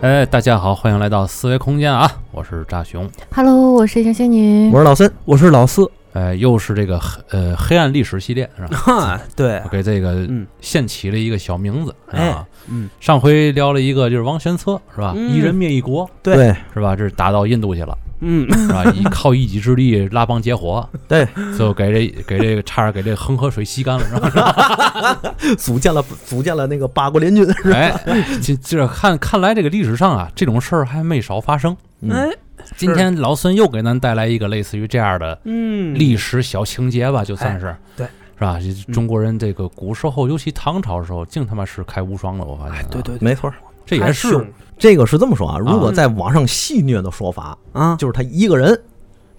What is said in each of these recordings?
哎，大家好，欢迎来到四维空间啊！我是扎熊。Hello，我是小仙女。我是老森，我是老四。哎，又是这个黑呃黑暗历史系列是吧？哈，对我，给这个嗯现起了一个小名字哎啊。嗯，上回聊了一个就是王玄策是吧？嗯一人灭一国对是吧？这是打到印度去了嗯，是吧？以靠一己之力拉帮结伙，对，最后给这给这个差点给这恒河水吸干了是吧？组建了组建了那个八国联军，是吧？哎，这这看看来这个历史上啊，这种事儿还没少发生。嗯哎，今天老孙又给咱带来一个类似于这样的嗯，历史小情节吧，就算是，对，是吧？中国人这个古时候，尤其唐朝时候，净他妈是开无双了，我发现啊，哎，对对，对没错，这也是这个是这么说啊。如果在网上戏谑的说法，啊，就是他一个人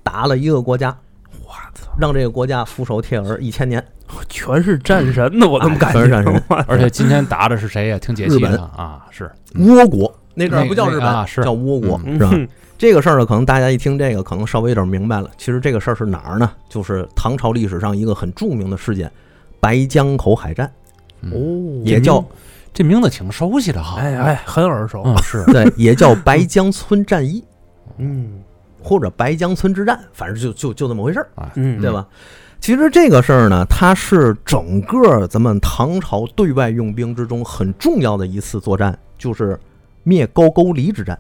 打了一个国家，我操，让这个国家俯首帖耳一千年。全是战神呢，我怎么感觉？全是战神而且今天打的是谁呀？挺解气的啊，是倭国那阵儿不叫日本，啊是叫倭国，嗯是吧？这个事儿呢，可能大家一听这个，可能稍微有点明白了。其实这个事儿是哪儿呢？就是唐朝历史上一个很著名的事件——白江口海战，嗯哦，也叫这名字挺熟悉的哈。哎哎，很耳熟。嗯，是 对，也叫白江村战役，嗯或者白江村之战，反正就就就这么回事儿。啊，嗯，对吧？其实这个事儿呢，它是整个咱们唐朝对外用兵之中很重要的一次作战，就是灭高句丽之战。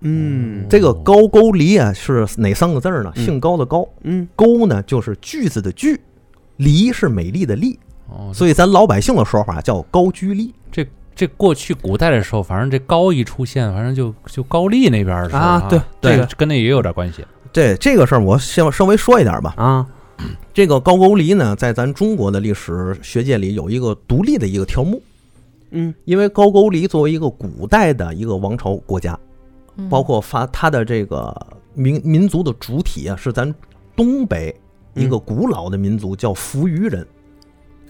嗯，这个高句丽啊，是哪三个字儿呢？嗯姓高的高，嗯勾呢就是句子的句，丽是美丽的丽，哦，所以咱老百姓的说法叫高句丽。这这过去古代的时候，反正这高一出现，反正就就高丽那边的啊对这个对跟那也有点关系。对这个事儿，我先稍微说一点吧。啊，这个高句丽呢，在咱中国的历史学界里有一个独立的一个条目，嗯因为高句丽作为一个古代的一个王朝国家，嗯包括发它的这个民民族的主体啊，是咱东北一个古老的民族，叫扶余人。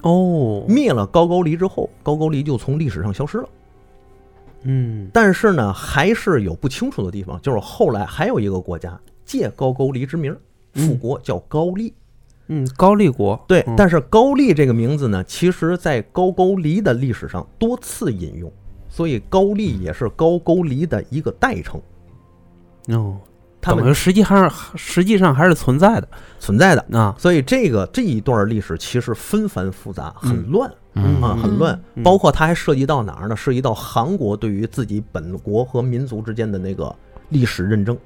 哦，灭了高句丽之后，高句丽就从历史上消失了。嗯但是呢，还是有不清楚的地方，就是后来还有一个国家借高句丽之名复国，叫高丽。嗯，高丽国，对，嗯但是高丽这个名字呢，其实在高句丽的历史上多次引用，所以高丽也是高句丽的一个代称。哦，他们等于实际上实际上还是存在的存在的。啊，所以这个这一段历史其实纷繁复杂，很乱、嗯啊，很乱。嗯包括它还涉及到哪儿呢？涉及到韩国对于自己本国和民族之间的那个历史认证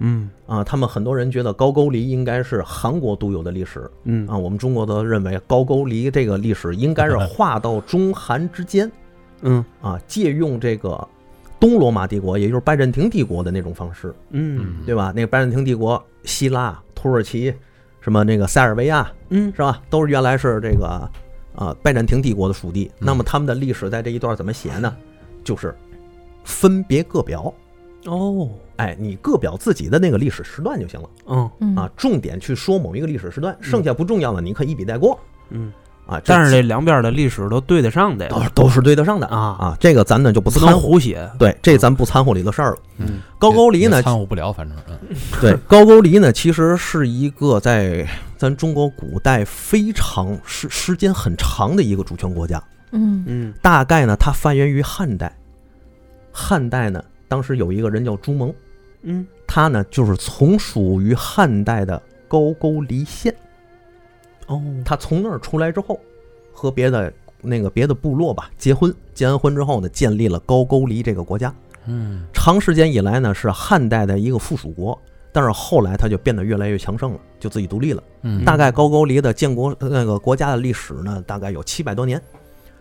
嗯啊。他们很多人觉得高句丽应该是韩国独有的历史嗯啊，我们中国则认为高句丽这个历史应该是划到中韩之间嗯啊，借用这个东罗马帝国，也就是拜占庭帝国的那种方式，嗯对吧？那个拜占庭帝国，希腊、土耳其，什么那个塞尔维亚。嗯是吧？都是原来是这个啊拜占庭帝国的属地。嗯那么他们的历史在这一段怎么写呢？就是分别各表，哦，哎，你各表自己的那个历史时段就行了嗯嗯啊，重点去说某一个历史时段，剩下不重要的你可以一笔带过嗯，啊。但是这两边的历史都对得上的都都是对得上的啊啊，这个咱呢就不不能掺和。胡写，对，这咱不掺和里头事儿了。嗯高句丽呢，掺和不了，反正嗯 对，高句丽呢，其实是一个在咱中国古代非常时时间很长的一个主权国家。嗯嗯大概呢，它发源于汉代。汉代呢，当时有一个人叫朱蒙，嗯他呢就是从属于汉代的高句丽县。哦他从那儿出来之后，和别的那个别的部落吧结婚，结完婚之后呢，建立了高句丽这个国家。嗯长时间以来呢，是汉代的一个附属国，但是后来他就变得越来越强盛了，就自己独立了。嗯，大概高句丽的建国呃那个国家的历史呢，大概有七百多年，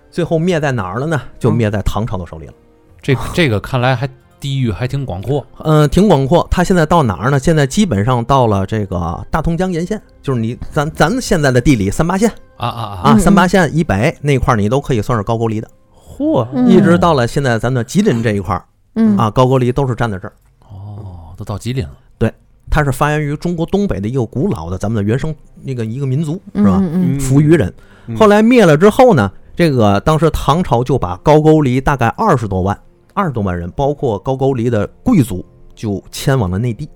最后灭在哪儿了呢？就灭在唐朝的手里了。这个这个看来还地域还挺广阔。嗯，挺广阔。它现在到哪儿呢？现在基本上到了这个大通江沿线，就是你咱咱现在的地理三八线啊啊啊！三八线以北那块儿你都可以算是高句丽的，嚯，嗯一直到了现在咱的吉林这一块儿嗯啊，高句丽都是站在这儿。哦，都到吉林了。对它是发源于中国东北的一个古老的咱们的原生那个一个民族，是吧？嗯嗯扶余人。嗯后来灭了之后呢，这个当时唐朝就把高句丽大概二十多万，二十多万人，包括高句丽的贵族，就迁往了内地，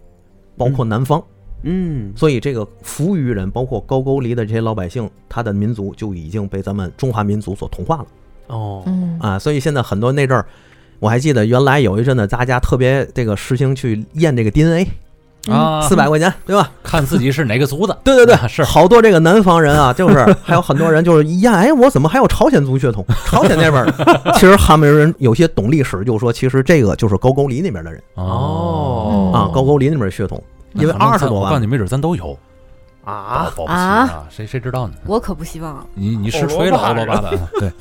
包括南方。嗯所以这个扶余人，包括高句丽的这些老百姓，他的民族就已经被咱们中华民族所同化了哦嗯啊。所以现在很多那阵儿我还记得原来有一阵子大家特别这个实行去验这个 DNA，啊，四百块钱，对吧？看自己是哪个族的。对 对对，是。好多这个南方人啊，就是还有很多人就是一验，哎，我怎么还有朝鲜族血统？朝鲜那边的，其实他们人有些懂历史，就说其实这个就是高句丽那边的人。哦。啊，高句丽那边血统，因为二十多万。告诉你，没准咱都有。啊，保不齐啊啊，谁谁知道呢？我可不希望。你你实锤了欧罗巴欧罗巴的，对，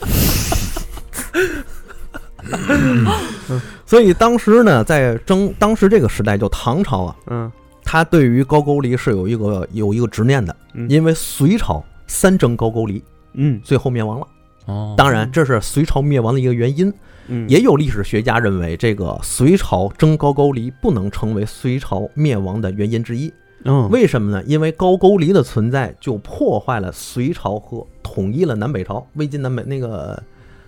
所以当时呢，在争当时这个时代，就唐朝啊，嗯他对于高句丽是有一个有一个执念的，嗯因为隋朝三征高句丽，嗯最后灭亡了。哦，当然，这是隋朝灭亡的一个原因。嗯，也有历史学家认为，这个隋朝征高句丽不能成为隋朝灭亡的原因之一。嗯为什么呢？因为高句丽的存在就破坏了隋朝和统一了南北朝。魏晋南北那个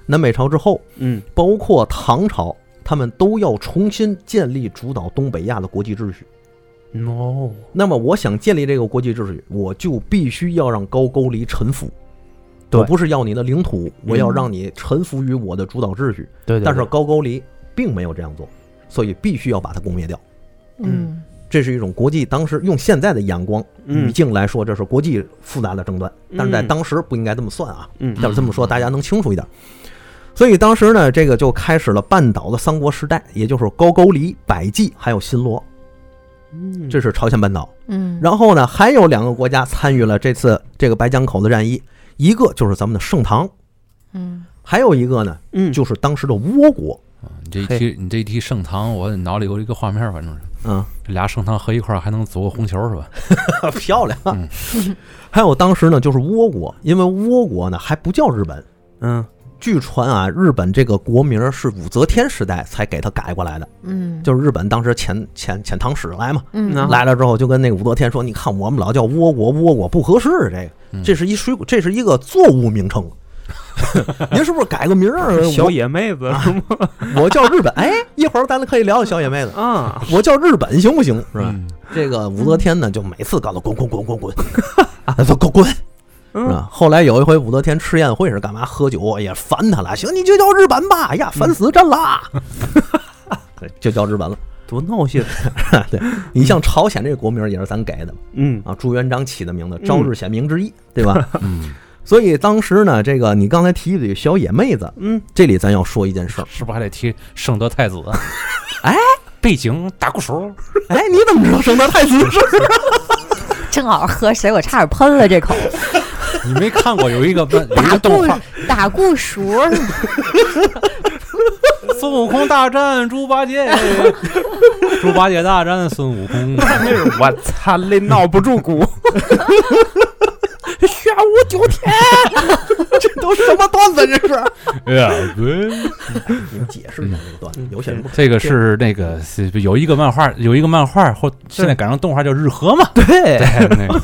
南北朝之后，嗯包括唐朝，他们都要重新建立主导东北亚的国际秩序。哦，那么，我想建立这个国际秩序，我就必须要让高句丽臣服。我不是要你的领土，我要让你臣服于我的主导秩序。对对，但是高句丽并没有这样做，所以必须要把它攻灭掉。嗯这是一种国际当时用现在的眼光语嗯境来说，这是国际复杂的争端，但是在嗯当时不应该这么算啊。嗯要是这么说，大家能清楚一点。所以当时呢，这个就开始了半岛的三国时代，也就是高句丽、百济还有新罗，嗯。这是朝鲜半岛。嗯，然后呢，还有两个国家参与了这次这个白江口的战役，一个就是咱们的盛唐，嗯。还有一个呢，嗯。就是当时的倭国。啊你这一提你这一提盛唐，我脑里有一个画面，反正是。嗯，这俩盛唐合一块儿还能组个红球是吧？漂亮。嗯。还有当时呢，就是倭国，因为倭国呢还不叫日本。嗯据传啊，日本这个国名是武则天时代才给他改过来的，嗯，就是日本当时遣遣遣唐使来嘛，来了之后就跟那个武则天说：“你看我们老叫倭国，倭国不合适，这个嗯这是一水果，这是一个作物名称。您是不是改个名儿？小野妹子是吗？我我叫日本，哎，一会儿咱可以聊聊小野妹子。啊，我叫日本行不行？是吧？嗯这个武则天呢，就每次搞得滚滚滚滚滚，啊，说滚滚，是嗯吧？后来有一回武则天吃宴会是干嘛？喝酒也烦他了，行，你就叫日本吧。哎呀，烦死朕啦！对就叫日本了。多闹心，对你像朝鲜这个国名也是咱给的嗯啊，朱元璋起的名字，朝日显明之意，对吧？嗯，所以当时呢，这个你刚才提的这个小野妹子，嗯这里咱要说一件事儿。是不是还得提圣德太子？啊 哎，背景打鼓手，哎，你怎么知道圣德太子是？正好喝水，我差点喷了这口。你没看过有一个漫有一个动画打固熟，孙悟空大战猪八戒，猪八戒大战孙悟空。我操，累闹不住鼓，玄武九天，这都什么段子？这是？哎呀，对，你解释一下这个段子，有些人不这个是那个是有一个漫画，有一个漫画或现在改成动画叫日和嘛？对对，那个，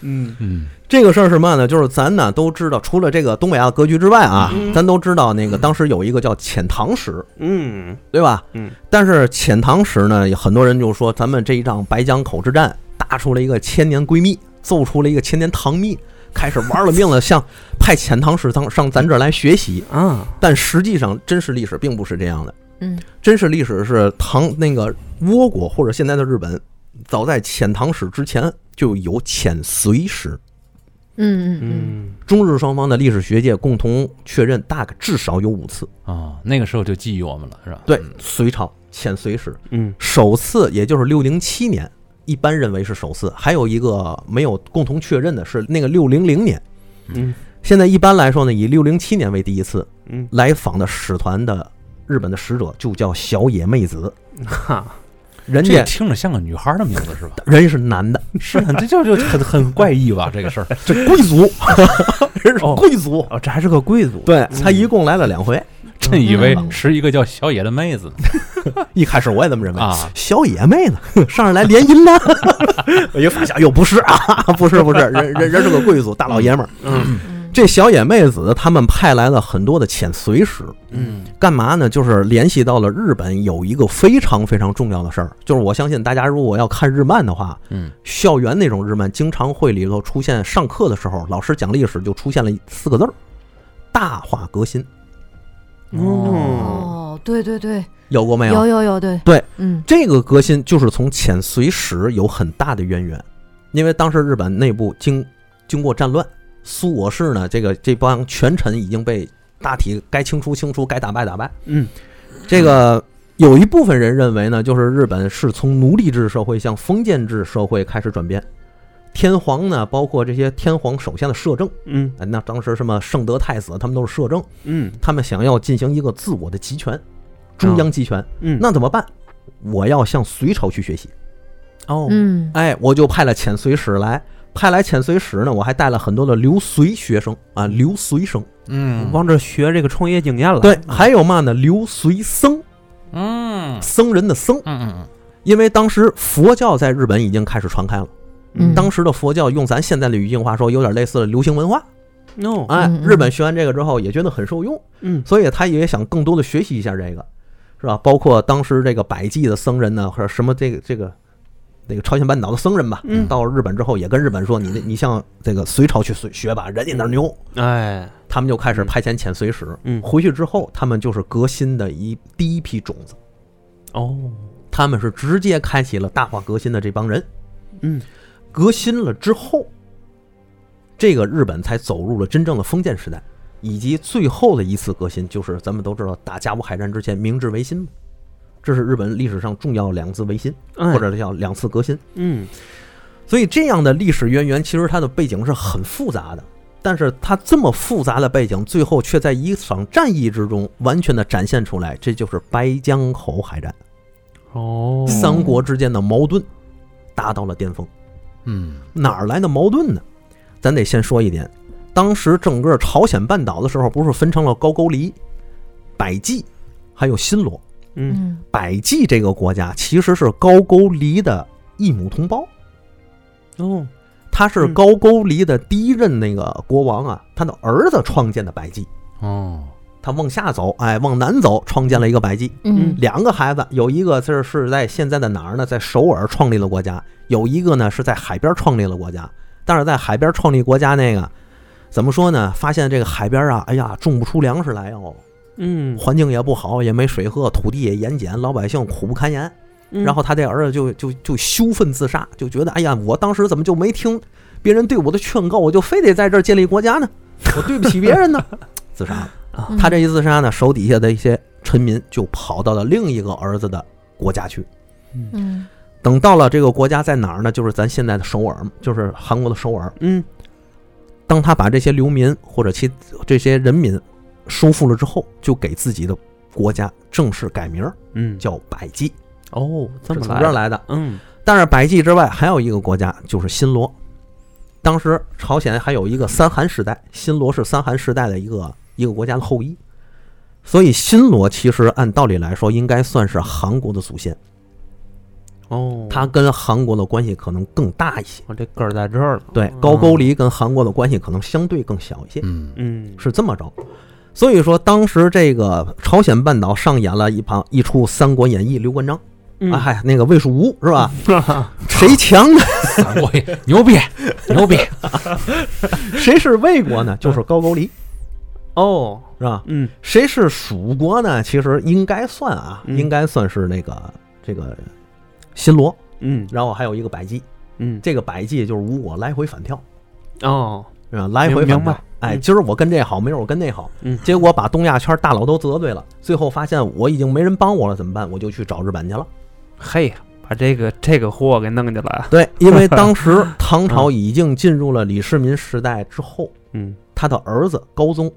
嗯嗯这个事儿是什么呢？就是咱呢都知道，除了这个东北亚格局之外啊，嗯咱都知道那个当时有一个叫遣唐使，嗯对吧？嗯。但是遣唐使呢，很多人就说咱们这一仗白江口之战打出了一个千年闺蜜，奏出了一个千年唐蜜，开始玩了命了，像派遣唐使上上咱这儿来学习。啊，但实际上，真实历史并不是这样的。嗯真实历史是唐那个倭国或者现在的日本，早在遣唐使之前就有遣隋使。嗯嗯嗯，嗯中日双方的历史学界共同确认，大概至少有五次。啊，那个时候就觊觎我们了，是吧？对，隋朝遣隋使嗯首次，也就是六零七年，一般认为是首次，还有一个没有共同确认的是那个六零零年。嗯现在一般来说呢，以六零七年为第一次嗯，来访的使团的日本的使者就叫小野妹子，哈，人家听着像个女孩的名字是吧？人家是男的，是啊，这就就很很怪异吧？这个事儿，这贵族，人是哦贵族。哦，这还是个贵族，对他一共来了两回，真以为嗯。是一个叫小野的妹子呢。一开始我也这么认为啊。小野妹子上上来联姻了，我一发现又不是啊，不是不是，人人人是个贵族大老爷们儿。嗯。嗯这小野妹子他们派来了很多的遣隋使，嗯干嘛呢？就是联系到了日本有一个非常非常重要的事儿，就是我相信大家如果要看日漫的话，嗯校园那种日漫经常会里头出现，上课的时候老师讲历史就出现了四个字儿：大化革新。哦，哦，对对对，有过没有有有，对对，嗯这个革新就是从遣隋使有很大的渊源，因为当时日本内部经经过战乱，苏我氏呢，这个这帮权臣已经被大体该清除清除，该打败打败。嗯这个有一部分人认为呢，就是日本是从奴隶制社会向封建制社会开始转变。天皇呢，包括这些天皇手下的摄政，嗯啊那当时什么圣德太子，他们都是摄政，嗯他们想要进行一个自我的集权，中央集权。嗯，那怎么办？我要向隋朝去学习。哦嗯哎，我就派了遣隋使来，派来遣隋使呢，我还带了很多的留隋学生啊，留隋生。嗯往这学这个创业经验了。对，还有嘛呢？留隋僧，嗯僧人的僧，嗯嗯嗯因为当时佛教在日本已经开始传开了。嗯当时的佛教用咱现在的语境话说，有点类似流行文化。，no，哎嗯，嗯日本学完这个之后也觉得很受用，嗯所以他也想更多的学习一下这个，是吧？包括当时这个百济的僧人呢，或者什么这个这个那个朝鲜半岛的僧人吧，嗯。到日本之后也跟日本说，你你向这个隋朝去学学吧，人家那儿牛。哎，他们就开始派遣遣隋使，嗯。回去之后，他们就是革新的一第一批种子，哦，他们是直接开启了大化革新的这帮人。嗯。革新了之后，这个日本才走入了真正的封建时代，以及最后的一次革新，就是咱们都知道打甲午海战之前明治维新嘛，这是日本历史上重要两次维新，哎或者叫两次革新。嗯所以这样的历史渊源，其实它的背景是很复杂的。但是它这么复杂的背景，最后却在一场战役之中完全的展现出来，这就是白江口海战，哦，三国之间的矛盾达到了巅峰。嗯哪儿来的矛盾呢？咱得先说一点，当时整个朝鲜半岛的时候，不是分成了高句丽、百济，还有新罗。嗯嗯百济这个国家其实是高句丽的异母同胞，哦，他是嗯高句丽的第一任那个国王啊，他的儿子创建的百济。哦他往下走，哎，往南走，创建了一个百济。嗯两个孩子，有一个是是在现在的哪儿呢？在首尔创立了国家，有一个呢是在海边创立了国家。但是在海边创立国家那个，怎么说呢？发现这个海边啊，哎呀，种不出粮食来哦，嗯，环境也不好，也没水喝，土地也盐碱，老百姓苦不堪言。嗯然后他这儿子就就就羞愤自杀，就觉得哎呀，我当时怎么就没听别人对我的劝告，我就非得在这儿建立国家呢？我对不起别人呢，自杀了。嗯他这一自杀呢，手底下的一些臣民就跑到了另一个儿子的国家去。嗯等到了这个国家在哪儿呢？就是咱现在的首尔，就是韩国的首尔。嗯当他把这些流民或者其这些人民收复了之后，就给自己的国家正式改名儿嗯，叫百济，哦，这是么来的，从这儿来的。嗯。但是百济之外还有一个国家就是新罗，当时朝鲜还有一个三韩时代，新罗是三韩时代的一个一个国家的后裔，所以新罗其实按道理来说应该算是韩国的祖先，哦，它跟韩国的关系可能更大一些。我这根儿在这儿了，对，高句丽跟韩国的关系可能相对更小一些，嗯。嗯。是这么着。所以说，当时这个朝鲜半岛上演了一旁一出《三国演义》刘关张，嗯。啊，嗨，那个魏蜀吴是吧？谁强呢？三国牛逼 牛逼，谁是魏国呢？就是高句丽，哦，是吧？嗯。谁是蜀国呢？其实应该算啊，嗯。应该算是那个这个新罗，嗯。然后还有一个百济，嗯，这个百济就是吴国来回反跳，哦，是吧？来回明白。哎，嗯今儿我跟这好，明儿我跟那好，嗯结果把东亚圈大佬都得罪了，最后发现我已经没人帮我了，怎么办？我就去找日本去了。嘿，把这个这个货给弄进来了，对，因为 当时唐朝已经进入了李世民时代之后，嗯他的儿子高宗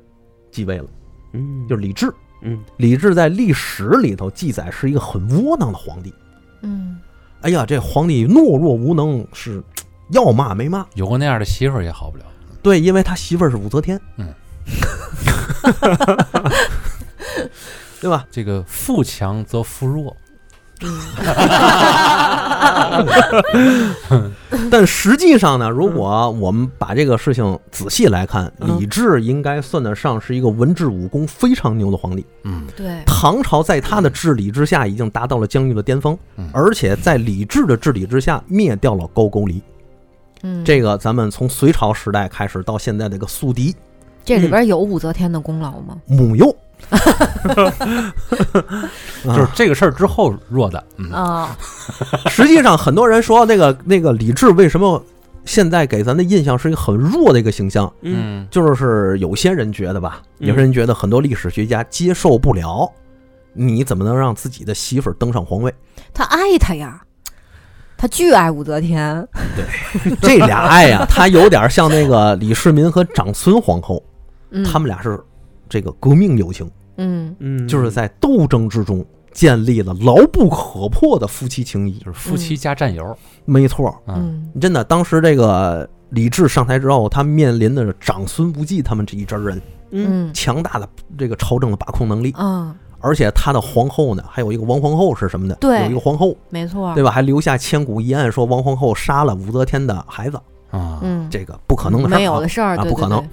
继位了，嗯，就是李治。嗯李治在历史里头记载是一个很窝囊的皇帝。嗯哎呀，这皇帝懦弱无能，是 要骂没骂。有过那样的媳妇儿也好不了。对，因为他媳妇儿是武则天，嗯，对吧？这个富强则富弱，但实际上呢，如果我们把这个事情仔细来看，嗯李治应该算得上是一个文治武功非常牛的皇帝。嗯对，唐朝在他的治理之下已经达到了疆域的巅峰嗯，而且在李治的治理之下灭掉了高句丽。嗯，这个咱们从隋朝时代开始到现在这个宿敌这里边有武则天的功劳吗？母幼，就是这个事儿之后弱的，嗯，啊，实际上，很多人说那个那个李治为什么现在给咱的印象是一个很弱的一个形象，嗯。就是有些人觉得吧，嗯。有些人觉得很多历史学家接受不了，你怎么能让自己的媳妇儿登上皇位？他爱他呀，他巨爱武则天。对。这俩爱呀、他有点像那个李世民和长孙皇后，嗯，他们俩是这个革命友情，嗯。嗯，就是在斗争之中建立了牢不可破的夫妻情谊。就是夫妻加战友，没错，嗯，嗯真的，当时这个李治上台之后，他面临的是长孙无忌他们这一支人嗯嗯。强大的这个朝政的把控能力，嗯，而且他的皇后呢，还有一个王皇后是什么的？对有一个皇后，没错，对吧？还留下千古一案，说王皇后杀了武则天的孩子，啊，嗯，这个不可能的事儿啊没有的事儿，啊，不可能。。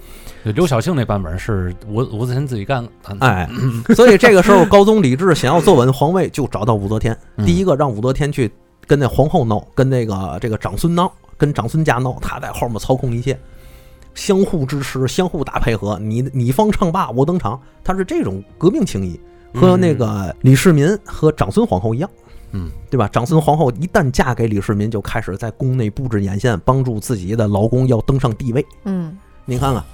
刘晓庆那版本是武武则天自己干，的，哎，所以这个时候高宗李治想要坐稳皇位，就找到武则天。嗯第一个让武则天去跟那皇后闹，跟那个这个长孙闹，跟长孙家闹，他在后面操控一切，相互支持，相互打配合。你你方唱罢我登场，他是这种革命情谊，和那个李世民和长孙皇后一样。嗯，对吧？长孙皇后一旦嫁给李世民，就开始在宫内布置眼线，帮助自己的老公要登上帝位。嗯你看看，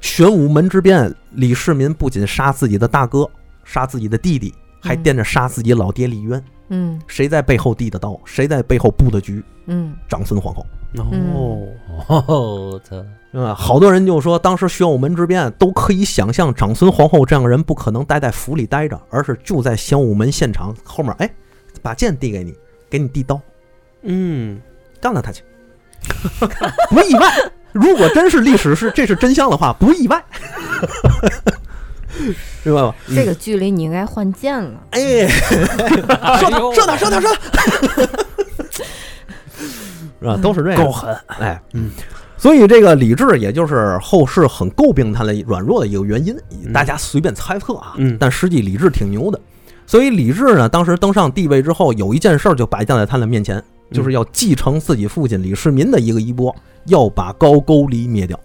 玄武门之变，李世民不仅杀自己的大哥，杀自己的弟弟，还嗯惦着杀自己老爹李渊。嗯谁在背后递的刀？谁在背后布的局？嗯长孙皇后。哦，哦，他啊，好多人就说，当时玄武门之变都可以想象，长孙皇后这样的人不可能待在府里待着，而是就在玄武门现场后面，哎，把剑递给你，给你递刀，嗯干了他去，不意外。如果真是历史是这是真相的话，不意外，明白吗？这个距离你应该换剑了。哎，射他，射他，射他，射他，是吧？都是这样，够狠，哎，嗯，所以这个李治，也就是后世很诟病他的软弱的一个原因，嗯。大家随便猜测啊，嗯。但实际李治挺牛的。所以李治呢，当时登上帝位之后，有一件事儿就摆在了他的面前，就是要继承自己父亲李世民的一个衣钵，要把高句丽灭掉。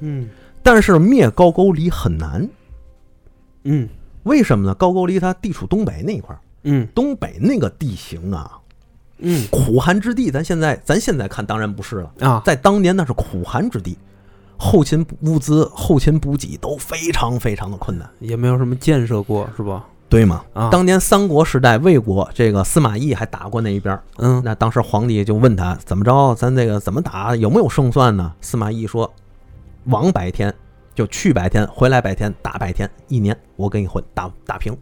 嗯。但是灭高句丽很难，嗯。为什么呢？高句丽它地处东北那一块儿，嗯。东北那个地形啊，嗯。苦寒之地，咱现在咱现在看当然不是了，啊，在当年那是苦寒之地，后勤物资、后勤补给都非常非常的困难，也没有什么建设过，是吧？对吗？啊，当年三国时代，魏国这个司马懿还打过那一边儿，嗯。那当时皇帝就问他怎么着，咱这个怎么打，有没有胜算呢？司马懿说，往百天，就去百天，回来百天，打百天，一年我给你混打打平，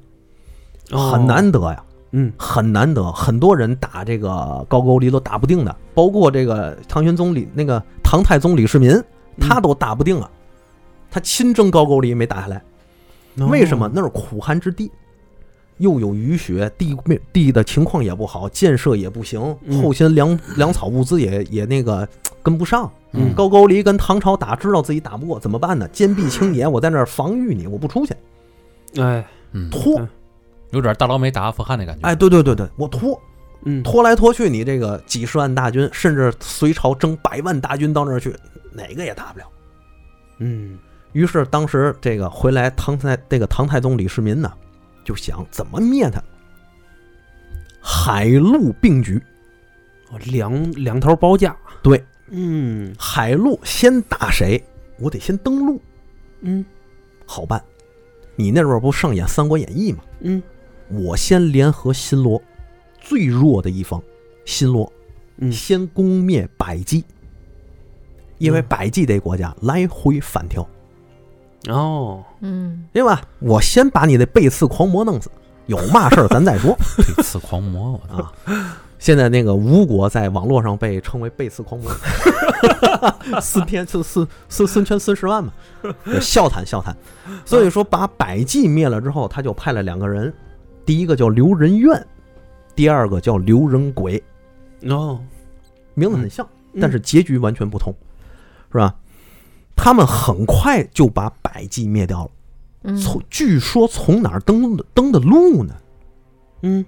哦。很难得呀。嗯很难得，很多人打这个高句丽都打不定的，包括这个唐玄宗李那个唐太宗李世民，他都打不定啊。他亲征高句丽没打下来，为什么？那是苦寒之地，又有雨雪，地面地的情况也不好，建设也不行，嗯后勤粮粮草物资也也那个 跟不上。嗯高句丽跟唐朝打，知道自己打不过，怎么办呢？坚壁清野，我在那儿防御你，我不出去，哎，嗯，拖嗯。有点大老美打阿富汗的感觉，哎，对对对对，我拖，嗯拖来拖去，你这个几十万大军，甚至隋朝征百万大军到那儿去，哪个也打不了。嗯于是当时这个回来唐太这个唐太宗李世民呢，就想怎么灭他。海陆并举，哦两两头包夹，对，嗯海陆先打谁？我得先登陆，嗯好办。你那时候不上演《三国演义》吗？嗯我先联合新罗最弱的一方，新罗嗯。先攻灭百济，因为嗯。百济这国家来回反跳，哦，嗯。对吧？我先把你的背刺狂魔弄死，有嘛事儿 咱再说。背刺狂魔，我操，啊。现在那个吴国在网络上被称为背刺狂魔，孙天孙孙孙孙权孙十万嘛，笑谈笑谈。所以说把百济灭了之后，他就派了两个人，第一个叫刘仁愿，第二个叫刘仁轨，哦，名字很像，嗯但是结局完全不同，是吧？他们很快就把百济灭掉了。嗯，从据说从哪儿登的登的路呢？嗯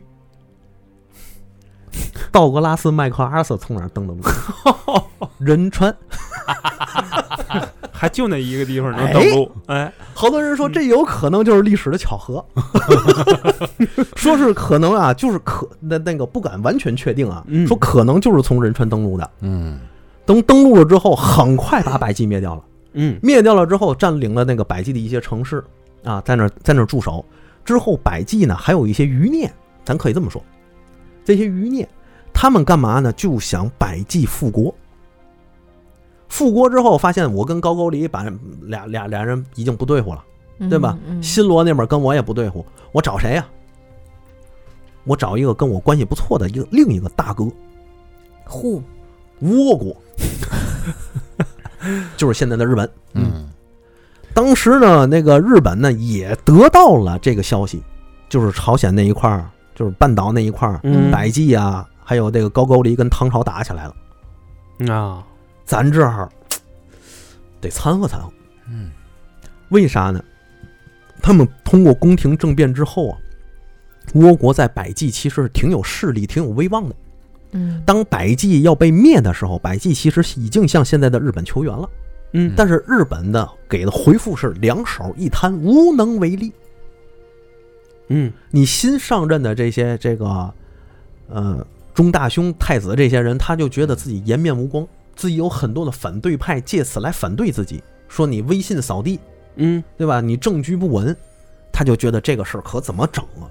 道格拉斯·麦克阿瑟从哪儿登的路？仁川，还就那一个地方能登陆，哎，好多人说这有可能就是历史的巧合，说是可能啊，就是可那那个不敢完全确定啊，嗯说可能就是从仁川登陆的。嗯等登陆了之后，很快把百济灭掉了。嗯灭掉了之后，占领了那个百济的一些城市啊，在那儿在那儿驻守。之后，百济呢还有一些余孽，咱可以这么说，这些余孽他们干嘛呢？就想百济复国。复国之后，发现我跟高句丽把俩俩俩人已经不对付了，对吧？新罗那边跟我也不对付，我找谁呀、我找一个跟我关系不错的一个另一个大哥，呼，倭国，就是现在的日本。嗯。当时呢，那个日本呢也得到了这个消息，就是朝鲜那一块儿，就是半岛那一块儿，嗯。百济啊，还有这个高句丽跟唐朝打起来了，啊，咱这儿得掺和掺和。嗯为啥呢？他们通过宫廷政变之后啊，倭国在百济其实是挺有势力、挺有威望的。嗯，当百济要被灭的时候，百济其实已经向现在的日本求援了。嗯，但是日本的给的回复是两手一摊，无能为力。嗯你新上任的这些这个呃中大兄太子这些人，他就觉得自己颜面无光，自己有很多的反对派借此来反对自己，说你威信扫地，嗯对吧？你政局不稳，他就觉得这个事儿可怎么整啊？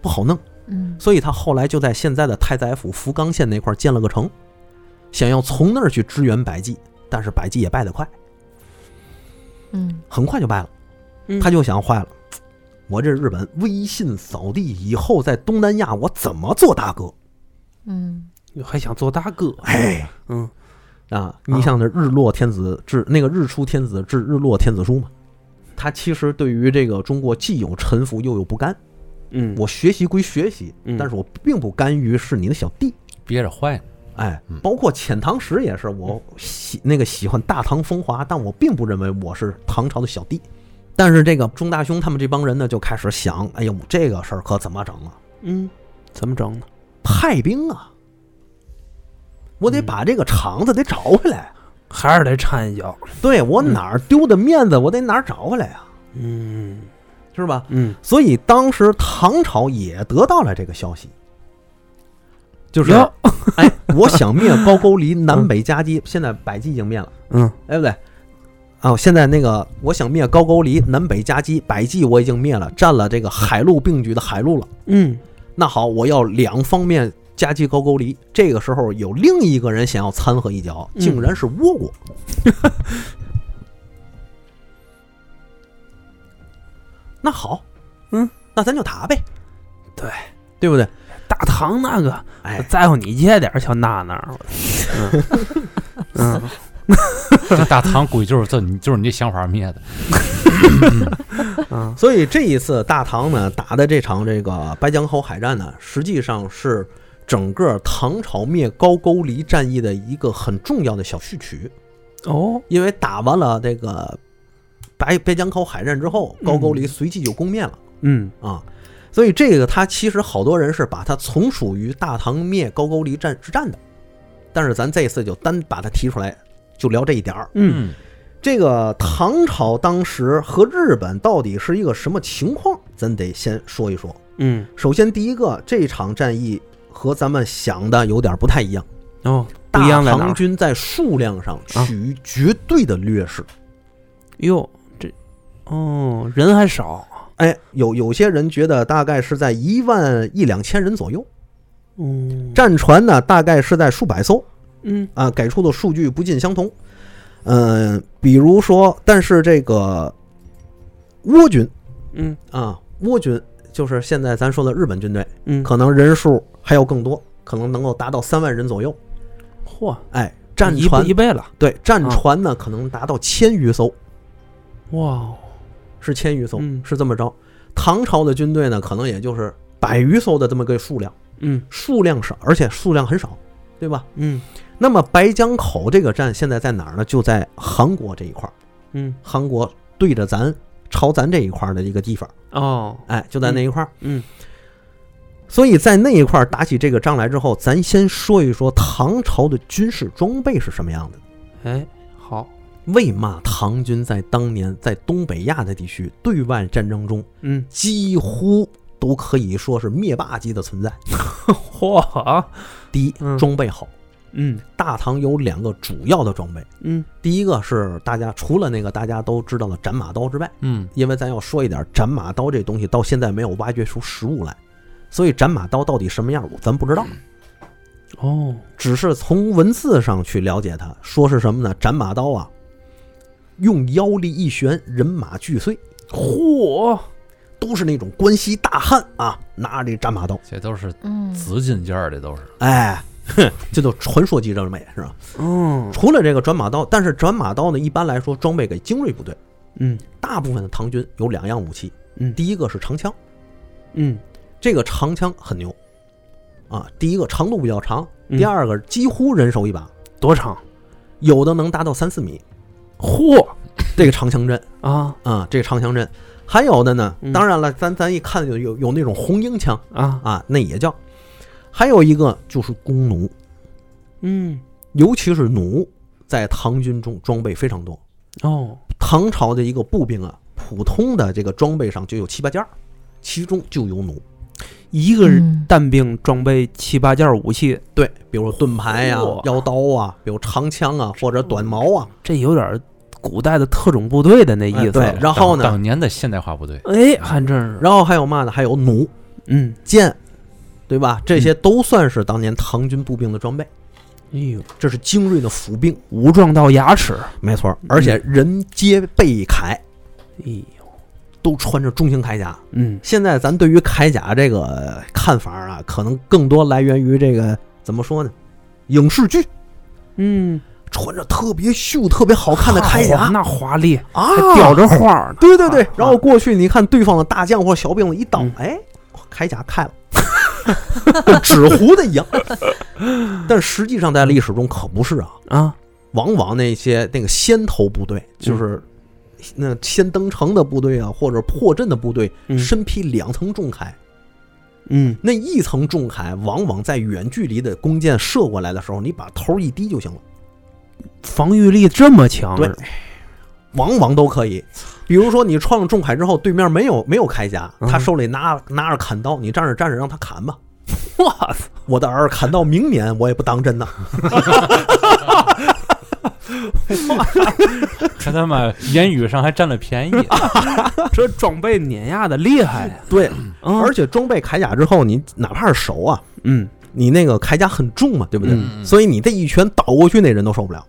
不好弄，嗯所以他后来就在现在的太宰府福冈县那块建了个城，想要从那儿去支援百济，但是百济也败得快，嗯很快就败了。嗯，他就想坏了，我这日本威信扫地，以后在东南亚我怎么做大哥？嗯还想做大哥，哎，嗯啊，你像那日落天子至那个日出天子至日落天子书嘛，他其实对于这个中国既有臣服又有不甘。嗯，我学习归学习，嗯但是我并不甘于是你的小弟。憋着坏呢。哎嗯，包括遣唐使也是，我喜那个喜欢大唐风华，但我并不认为我是唐朝的小弟。但是这个钟大兄他们这帮人呢，就开始想，哎呦，这个事儿可怎么整啊？嗯，怎么整呢？派兵啊！我得把这个场子得找回来。还是得掺一脚，对我哪儿丢的面子，我得哪儿找回来呀、嗯是吧？嗯，所以当时唐朝也得到了这个消息，就是哟哎，我想灭高句丽南北夹击，现在百济已经灭了，嗯哎不对？啊，现在那个我想灭高句丽南北夹击，百济我已经灭了，占了这个海陆并举的海陆了。嗯那好，我要两方面夹击高句丽。这个时候有另一个人想要掺和一脚，嗯竟然是倭国。那好，嗯，那咱就打呗，对对不对？大唐那个哎，在乎你这点儿小娜娜，嗯 嗯这大唐估计就是这，你就是你这想法灭的。嗯所以这一次大唐呢打的这场这个白江口海战呢，实际上是整个唐朝灭高句丽战役的一个很重要的小序曲。哦，因为打完了这个白白江口海战之后，高句丽随即就攻灭了。嗯啊，所以这个他其实好多人是把它从属于大唐灭高句丽战之战的，但是咱这次就单把它提出来，就聊这一点儿。嗯这个唐朝当时和日本到底是一个什么情况，咱得先说一说。嗯首先，第一个，这场战役和咱们想的有点不太一样。哦，不大一样在哪儿？唐军在数量上啊。处于绝对的劣势。哟，这哦人还少，哎，有有些人觉得大概是在一万一两千人左右，嗯战船呢大概是在数百艘。嗯。啊，给出的数据不尽相同。嗯、比如说，但是这个倭军。嗯。啊，倭军就是现在咱说的日本军队，嗯，可能人数还要更多，可能能够达到三万人左右。嚯，哎，战船一倍了，对战船呢，可能达到千余艘，哇，是千余艘，嗯。是这么着。唐朝的军队呢，可能也就是百余艘的这么个数量，嗯。数量少，而且数量很少，对吧？嗯。那么白江口这个站现在在哪儿呢？就在韩国这一块儿，嗯。韩国对着咱朝咱这一块儿的一个地方，哦。哎，就在那一块儿。嗯所以在那一块儿打起这个仗来之后，咱先说一说唐朝的军事装备是什么样的。哎好。为嘛唐军在当年在东北亚的地区对外战争中嗯，几乎都可以说是灭霸级的存在？嚯，第一，嗯装备好。嗯。大唐有两个主要的装备，嗯。第一个是大家除了那个大家都知道的斩马刀之外，嗯。因为咱要说一点，斩马刀这东西到现在没有挖掘出实物来，所以斩马刀到底什么样，咱不知道，哦，只是从文字上去了解它，说是什么呢？斩马刀啊，用腰力一旋，人马俱碎，嚯，都是那种关西大汉啊，拿着这斩马刀，这都是嗯，紫金件儿的，都是。哎，哼，这都传说级装备是吧？嗯。除了这个斩马刀，但是斩马刀呢，一般来说装备给精锐部队。嗯。大部分的唐军有两样武器，嗯。第一个是长枪，嗯这个长枪很牛。啊，第一个长度比较长，嗯。第二个几乎人手一把，多长？有的能达到三四米。嚯！这个长枪阵。啊。啊，这个长枪阵，还有的呢嗯，当然了，咱咱一看有有有那种红缨枪。啊。啊，那也叫，还有一个就是弓弩，嗯。尤其是弩，在唐军中装备非常多。哦。唐朝的一个步兵啊，普通的这个装备上就有七八件儿，其中就有弩。一个嗯单兵装备七八件武器，对，比如盾牌呀、哇腰刀啊，比如长枪啊，或者短矛啊。这有点古代的特种部队的那意思哎对。然后呢当当年的现代化部队，哎，还真是，然后还有嘛呢？还有弩、嗯，剑，对吧？这些都算是当年唐军步兵的装备。哎呦，这是精锐的府兵，武装到牙齿，没错。而且人皆背铠，哎呦，都穿着中型铠甲。嗯。现在咱对于铠甲这个看法啊，可能更多来源于这个怎么说呢？影视剧。嗯，穿着特别秀、特别好看的铠甲。那华丽，啊，还吊着花儿呢。对对对。啊，然后过去你看对方的大将或小兵一刀嗯，哎，铠甲开了，跟纸糊的一样。但实际上在历史中可不是啊，啊，往往那些那个先头部队，就是那先登城的部队啊，或者破阵的部队，嗯身披两层重铠，嗯，那一层重铠往往在远距离的弓箭射过来的时候，你把头一低就行了，防御力这么强，对往往都可以。比如说你创了重铠之后，对面没有没有铠甲，嗯他手里拿拿着砍刀，你站着站着让他砍吧。我操，我的儿砍到明年，我也不当真呐。看他妈言语上还占了便宜，这装备碾压的厉害呀！对，啊而且装备铠甲之后，你哪怕是手啊，嗯，你那个铠甲很重嘛，对不对？嗯所以你这一拳倒过去，那人都受不了。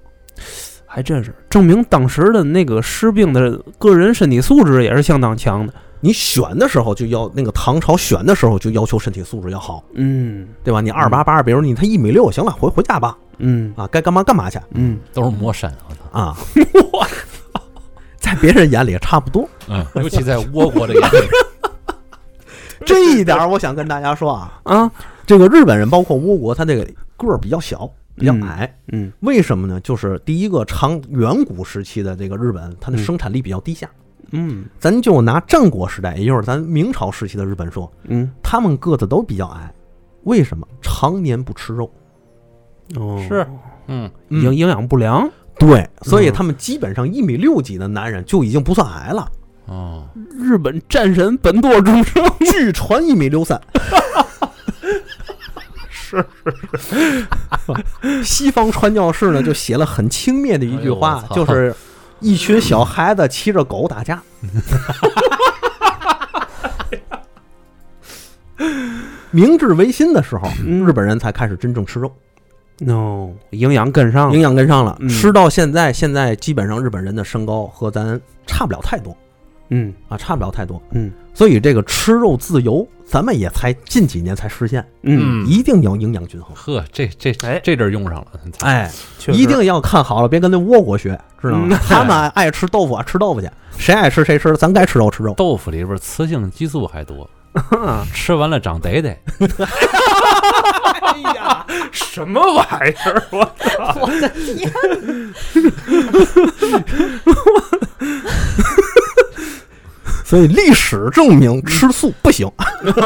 还真是证明当时的那个士兵的个人身体素质也是相当强的。你选的时候就要那个唐朝选的时候就要求身体素质要好，嗯对吧？你二八八，比如你他一米六，行了，回回家吧，嗯。啊，该干嘛干嘛去。嗯，都是魔山，我操！啊。在别人眼里差不多，嗯，尤其在倭国的眼里，这一点儿我想跟大家说啊，啊，这个日本人包括倭国，他这个个儿比较小，比较嗯矮，嗯。为什么呢？就是第一个长远古时期的这个日本，它的嗯。生产力比较低下。嗯。咱就拿战国时代，也就是咱明朝时期的日本说，嗯，他们个子都比较矮，为什么？常年不吃肉，哦，是。嗯，营营养不良。对，所以嗯他们基本上一米六几的男人就已经不算矮了，哦，日本战神本多忠胜。据传一米六三。是。是是，西方传教士呢就写了很轻蔑的一句哎话就是一群小孩子骑着狗打架。明治维新的时候，嗯。日本人才开始真正吃肉，no，营养跟上了。营。养跟上了，嗯。吃到现在，现在基本上日本人的身高和咱差不了太多。嗯。啊，差不了太多。嗯。所以这个吃肉自由，咱们也才近几年才实现，嗯，嗯一定要营养均衡。呵，这这哎。这阵儿用上了，哎，确实。一定要看好了，别跟那倭国学，知道吗？嗯？他们爱吃豆腐啊，吃豆腐去，谁爱吃谁吃，咱该吃肉吃肉。豆腐里边雌性激素还多，啊 吃完了长得得，什么玩意儿？我我的天，所以历史证明吃素不行。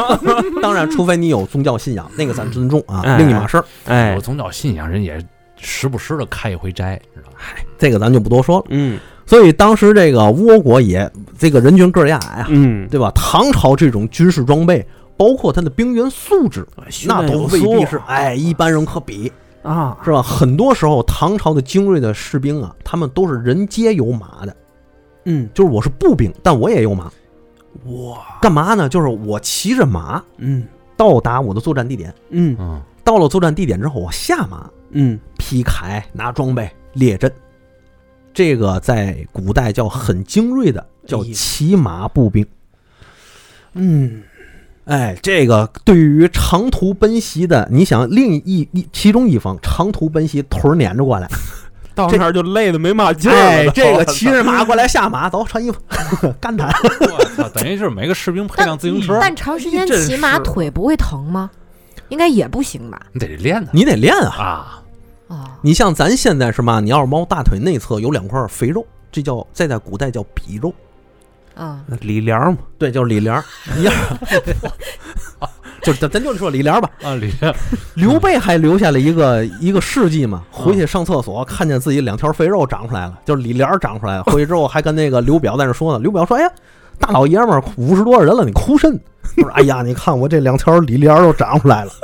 当然，除非你有宗教信仰，那个咱尊重啊，哎另一码事儿。哎有，宗教信仰人也时不时的开一回斋，知道吗？这个咱就不多说了。嗯所以当时这个倭国也这个人均个儿也矮啊，嗯，对吧？唐朝这种军事装备，包括他的兵员素质，那都未必是哎一般人可比，啊，是吧？很多时候唐朝的精锐的士兵啊，他们都是人皆有马的，嗯。就是我是步兵，但我也有马，哇，干嘛呢？就是我骑着马嗯。到达我的作战地点，嗯。嗯，到了作战地点之后，我下马嗯。劈铠拿装备列阵。这个在古代叫很精锐的，叫骑马步兵。嗯，哎，这个对于长途奔袭的，你想另一一其中一方长途奔袭，腿儿撵着过来，到那儿就累得没嘛劲儿了哎，这个骑着马过来下马，走穿衣服，干他！我操，等于就是每个士兵配辆自行车，但长时间骑马腿不会疼吗？应该也不行吧？你得练呢你得练啊！啊，啊，你像咱现在是嘛？你要是猫大腿内侧有两块肥肉，这叫这在古代叫比肉，啊，李莲嘛，对，就是里帘儿。你 要就咱咱就说李良吧。啊，李良刘备还留下了一个一个事迹嘛，回去上厕所看见自己两条肥肉长出来了，就是李良长出来了。回去之后还跟那个刘表在那说呢，刘表说：“哎呀，大老爷们儿五十多个人了，你哭甚？” 他说：“哎呀，你看我这两条里帘儿都长出来了。”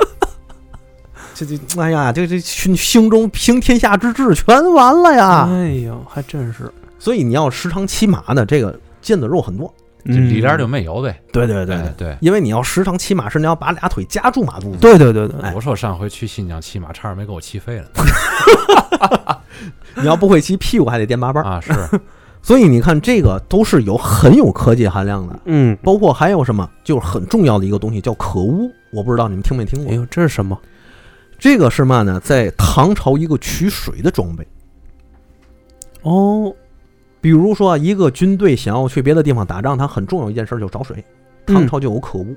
这这，哎呀，这这心胸中平天下之志全完了呀！哎呦，还真是，所以你要时常骑马呢，这个腱子肉很多。里边就没有呗。对对对对，因为你要时常骑马时，你要把俩腿夹住马肚子。对对对对，哎我说上回去新疆骑马，差点没给我骑废了 你要不会骑，屁股还得垫八瓣。啊！是，所以你看，这个都是有很有科技含量的。嗯，包括还有什么，就是很重要的一个东西叫可乌，我不知道你们听没听过。哎呦，这是什么？这个是嘛呢？在唐朝一个取水的装备，哦，比如说啊一个军队想要去别的地方打仗，它很重要一件事就找水。唐嗯朝就有可乌，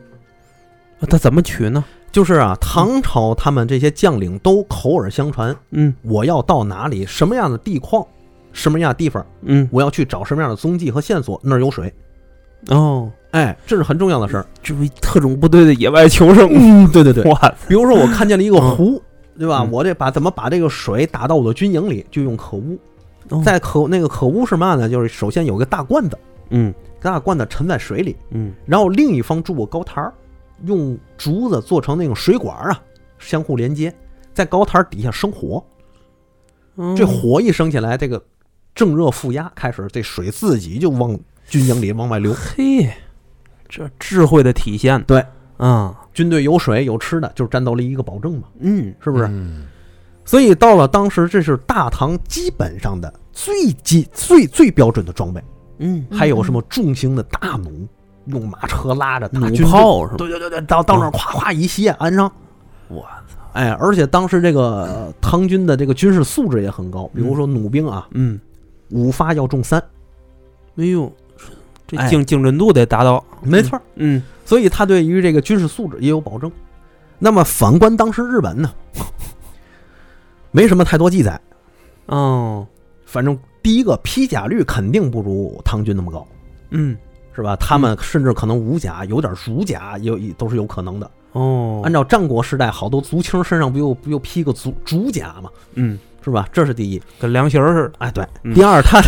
他怎么取呢？就是啊，唐朝他们这些将领都口耳相传，嗯我要到哪里，什么样的地况，什么样的地方，嗯，我要去找什么样的踪迹和线索，那儿有水。哦，哎，这是很重要的事儿。这为特种部队的野外求生，嗯，对对对。哇，比如说我看见了一个湖，对吧？嗯我这把怎么把这个水打到我的军营里，就用可乌。哦。在可那个可恶是嘛呢？就是首先有个大罐子，嗯。大罐子沉在水里，嗯。然后另一方筑个高台儿，用竹子做成那种水管儿啊，相互连接，在高台儿底下生火。嗯，这火一升起来，这个正热负压，开始这水自己就往军营里往外流。嘿，这智慧的体现，对，啊，军队有水有吃的，就是战斗力一个保证嘛，嗯，是不是？嗯。所以到了当时，这是大唐基本上的最基最最标准的装备。嗯，还有什么重型的大弩，用马车拉着大炮是吧？对对对对，到到那儿咵咵一卸安上。我操哎，而且当时这个呃唐军的这个军事素质也很高，比如说弩兵啊，嗯，五发要中三，哎呦，这哎精精准度得达到，没错儿。嗯所以他对于这个军事素质也有保证。那么反观当时日本呢，没什么太多记载。哦，反正第一个披甲率肯定不如唐军那么高，嗯是吧？他们甚至可能无甲有点儒甲，有都是有可能的。哦，按照战国时代，好多族青身上不又不又披个族竹甲嘛，嗯，是吧？这是第一。跟凉席儿似的，哎，对。嗯第二，他，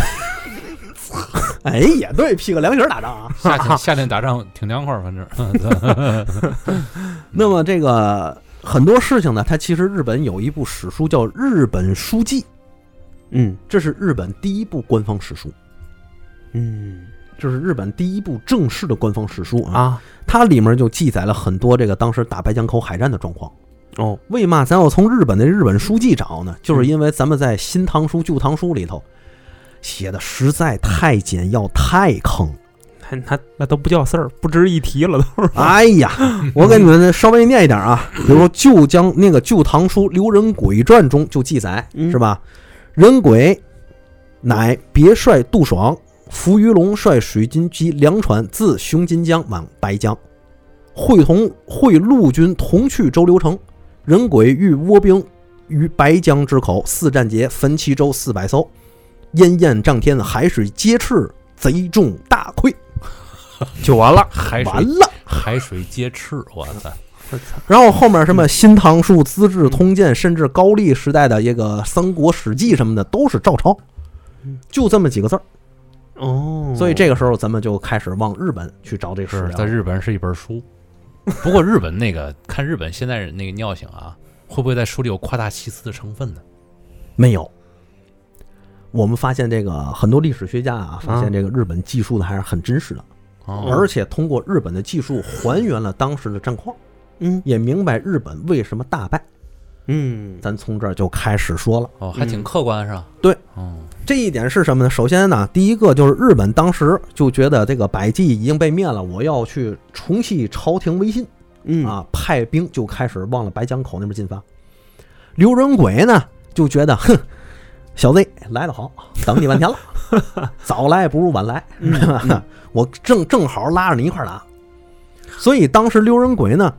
哎，也对，披个凉鞋儿打仗啊。夏天 夏天打仗挺凉快儿，反正 那么这个很多事情呢，它其实日本有一部史书叫《日本书记》，嗯这是日本第一部官方史书，嗯这是日本第一部正式的官方史书啊。啊，它里面就记载了很多这个当时打白江口海战的状况。哦，为嘛咱要从日本的日本书记找呢？就是因为咱们在《新唐书》《旧唐书》里头写的实在太简要、太坑。那那那都不叫事儿，不值一提了都是。哎呀，我给你们稍微念一点啊，比如说《旧江那个《旧唐书·刘仁轨传》中就记载，嗯是吧？仁轨乃别帅杜爽、扶余龙率水军及粮船自熊津江往白江，会同会陆军同去周留城。人轨遇倭兵于白江之口，四战捷，焚其舟四百艘，烟焰涨天，海水皆赤，贼众大溃。就完了，海水完了，海水皆赤，我操！然后后面什么《新唐书》《资治通鉴》，甚至高丽时代的这个《三国史记》什么的，都是赵超嗯，就这么几个字儿。哦，所以这个时候咱们就开始往日本去找这史是料。在日本是一本书，不过日本那个看日本现在人那个尿性啊，会不会在书里有夸大其词的成分呢？没有。我们发现这个很多历史学家啊，发现这个日本记述的还是很真实的，哦，而且通过日本的记述还原了当时的战况，嗯也明白日本为什么大败。嗯咱从这儿就开始说了。哦，还挺客观是吧？对，哦，这一点是什么呢？首先呢，第一个就是日本当时就觉得这个百济已经被灭了，我要去重启朝廷威信嗯啊，派兵就开始往了白江口那边进发。刘仁轨呢就觉得，哼，小子来得好，等你半天了，早来不如晚来，嗯 我正正好拉着你一块儿打。所以当时刘仁轨呢，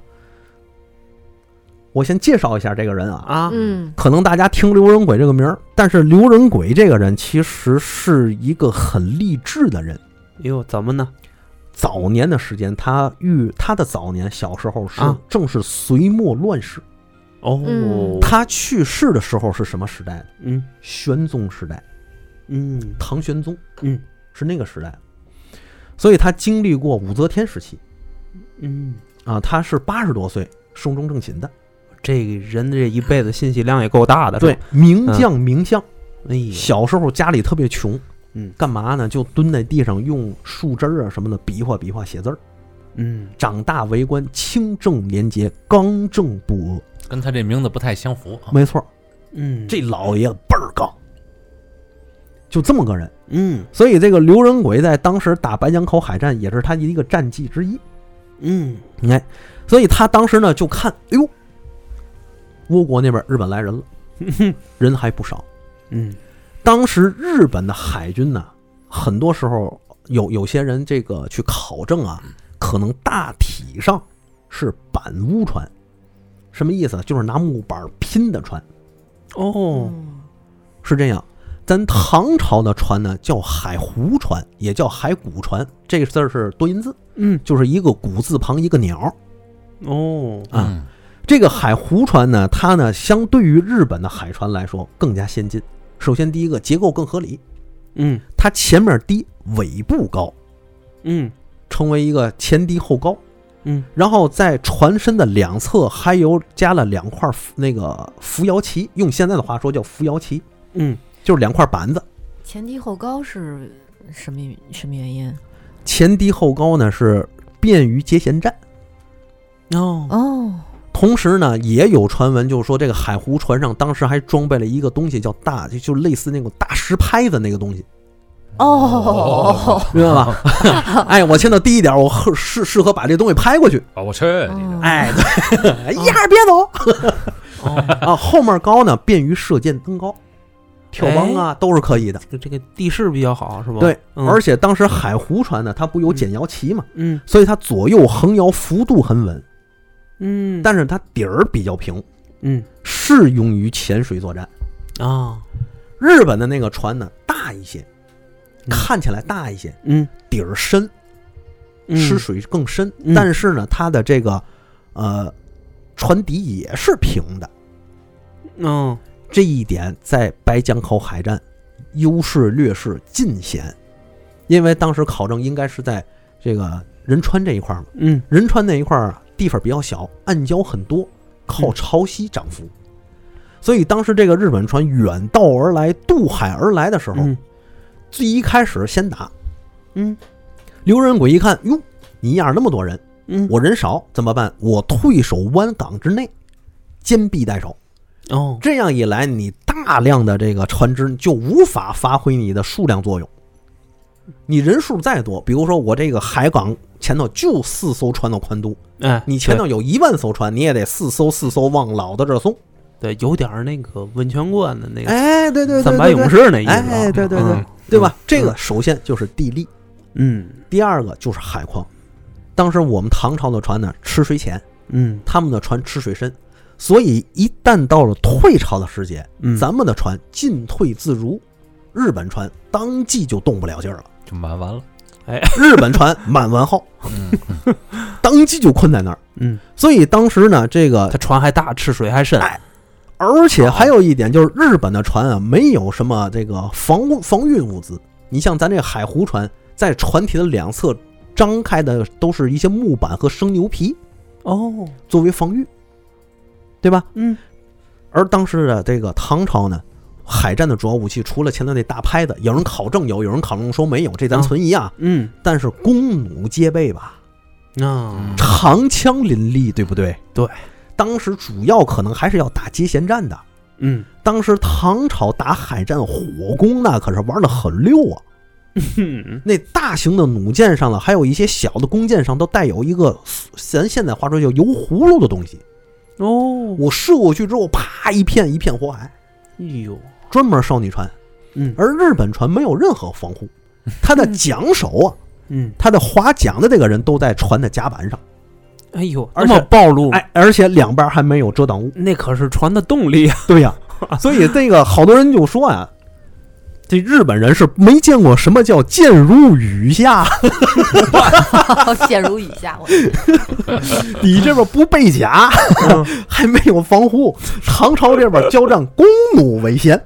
我先介绍一下这个人啊，啊。嗯。可能大家听刘仁轨这个名儿，但是刘仁轨这个人其实是一个很励志的人。哟怎么呢？早年的时间，他遇他的早年小时候是啊。正是隋末乱世。哦。嗯。他去世的时候是什么时代？嗯。玄宗时代，嗯。唐玄宗。嗯。是那个时代，所以他经历过武则天时期。嗯，啊，他是八十多岁寿终正寝的。这个人的这一辈子信息量也够大的，对，，名将名相，哎呀，小时候家里特别穷，嗯干嘛呢？就蹲在地上用树枝啊什么的比划比划写字儿。嗯长大为官，清正廉洁，刚正不阿。跟他这名字不太相符啊。没错，嗯这老爷子倍儿刚，就这么个人。嗯所以这个刘仁轨在当时打白江口海战，也是他的一个战绩之一。嗯你看，所以他当时呢就看，哎呦，倭国那边日本来人了，人还不少。嗯。当时日本的海军呢，很多时候有有些人这个去考证啊，可能大体上是板屋船，什么意思？就是拿木板拼的船，哦。嗯是这样。咱唐朝的船呢叫海湖船，也叫海鼓船，这个字儿是多音字，嗯。就是一个鼓字旁一个鸟。哦。啊嗯，这个海湖船呢，它呢相对于日本的海船来说更加先进。首先第一个结构更合理，嗯。它前面低，尾部高，嗯。成为一个前低后高。嗯。然后在船身的两侧还有加了两块那个扶摇旗，用现在的话说叫扶摇旗，嗯。就是两块板子，前低后高是什么什么原因？前低后高呢是便于接舷站。哦。哦，同时呢，也有传闻就是说这个海湖船上当时还装备了一个东西叫大，就就类似那种大石拍子那个东西，哦，明白吧？哎，我签到低一点，我合适适合把这东西拍过去。啊，我去你的！哎，对，一样别走哦，啊！后面高呢，便于射箭登高、跳帮啊，都是可以的。这个这个地势比较好是吧？对，嗯而且当时海湖船呢，它不有减摇旗嘛，嗯所以它左右横摇幅度很稳，嗯，但是它底儿比较平，嗯。适用于潜水作战。啊。日本的那个船呢大一些，嗯。看起来大一些，嗯。底儿深，嗯。吃水更深，嗯。但是呢，它的这个呃船底也是平的。哦这一点在白江口海战优势劣势尽显，因为当时考证应该是在这个仁川这一块儿嘛，嗯。仁川那一块儿啊地方比较小，暗礁很多，靠潮汐涨幅，所以当时这个日本船远道而来、渡海而来的时候，嗯最一开始先打嗯刘仁轨一看，哟，你一样那么多人，嗯我人少怎么办？我退守湾港之内，坚壁待守。哦这样一来，你大量的这个船只就无法发挥你的数量作用。你人数再多，比如说我这个海港前头就四艘船的宽度，哎，你前头有一万艘船，你也得四艘四艘往老的这儿送。对有点儿那个温泉关的那个哎，对对对，三百勇士，那意思啊，哎，对对对嗯，对吧？这个首先就是地利，嗯第二个就是海况。当时我们唐朝的船呢，吃水浅，嗯他们的船吃水深，所以一旦到了退潮的时节，嗯，咱们的船进退自如，日本船当即就动不了劲儿了。就满完了。哎，日本船满完后，嗯，当即就困在那儿。嗯，所以当时呢，这个它船还大，吃水还深。哎而且还有一点就是，日本的船啊，没有什么这个防务防运物资。你像咱这个海湖船，在船体的两侧张开的都是一些木板和生牛皮哦，作为防御，对吧？嗯，而当时的这个唐朝呢，海战的主要武器除了前头那大拍子，有人考证有，有人考证说没有，这咱啊存疑啊。嗯但是弓弩皆备吧，啊，长枪林立，对不对？对，当时主要可能还是要打接舷战的。嗯当时唐朝打海战火攻那可是玩的很溜啊！嗯 那大型的弩箭上了，还有一些小的弓箭上都带有一个咱现在话说叫油葫芦的东西。哦，我射过去之后，啪一片一片火海，哎呦，专门少女船。嗯而日本船没有任何防护，他的桨手啊，嗯，他的划桨的这个人都在船的甲板上，哎呦，而且暴露，哎，而且两边还没有遮挡物。那可是船的动力啊！对呀、所以这个好多人就说呀、这日本人是没见过什么叫箭如雨下，箭如雨下，我 你这边不备甲，嗯 还没有防护，唐朝这边交战弓弩为先，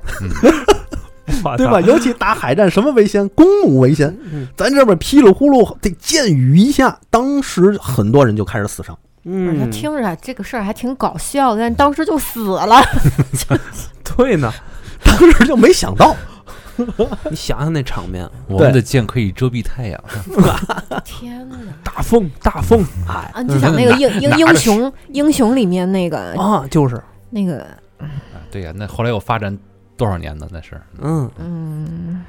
对吧？？尤其打海战，什么为先？弓弩为先。嗯咱这边噼里呼噜，这箭雨一下，当时很多人就开始死伤。嗯，听着这个事儿还挺搞笑的，但当时就死了。对呢，当时就没想到，你想想那场面，我们的剑可以遮蔽太阳，天哪！大风大风，哎。啊，你就想那个英英英雄英雄里面那个啊，就是，那个，啊对呀，那后来又发展多少年呢？那是，嗯。嗯，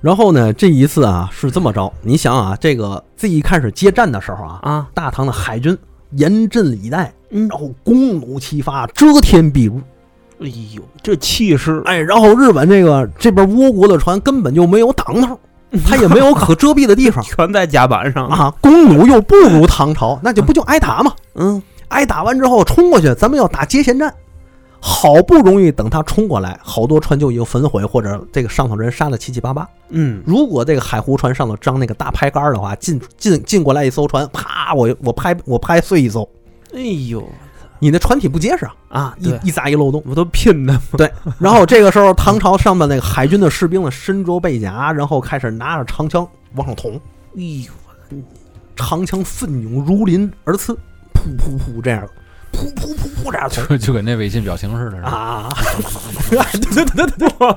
然后呢，这一次啊是这么着，你想啊，这个自一开始接战的时候啊，啊，大唐的海军严阵以待，嗯然后弓弩齐发，遮天蔽日。哎呦，这气势，哎，然后日本这个这边倭国的船根本就没有挡头，它也没有可遮蔽的地方 全在甲板上，啊。弓弩又不如唐朝，那就不就挨打吗？嗯挨打完之后冲过去，咱们要打接舷战。好不容易等他冲过来，好多船就已经焚毁，或者这个上头人杀的七七八八。嗯，如果这个海湖船上头张那个大拍杆儿的话，进进进过来一艘船，啪，我我拍我拍碎一艘，哎呦你那船体不结实啊，啊，对，一一砸一漏洞。我都拼的，对然后这个时候，唐朝上面那个海军的士兵呢，身着背甲，然后开始拿着长枪往上捅，哎呦，长枪奋勇如林而刺，噗噗噗这样的，噗噗噗噗这样捅就 就跟那微信表情似的，是吧？啊！对对对对对，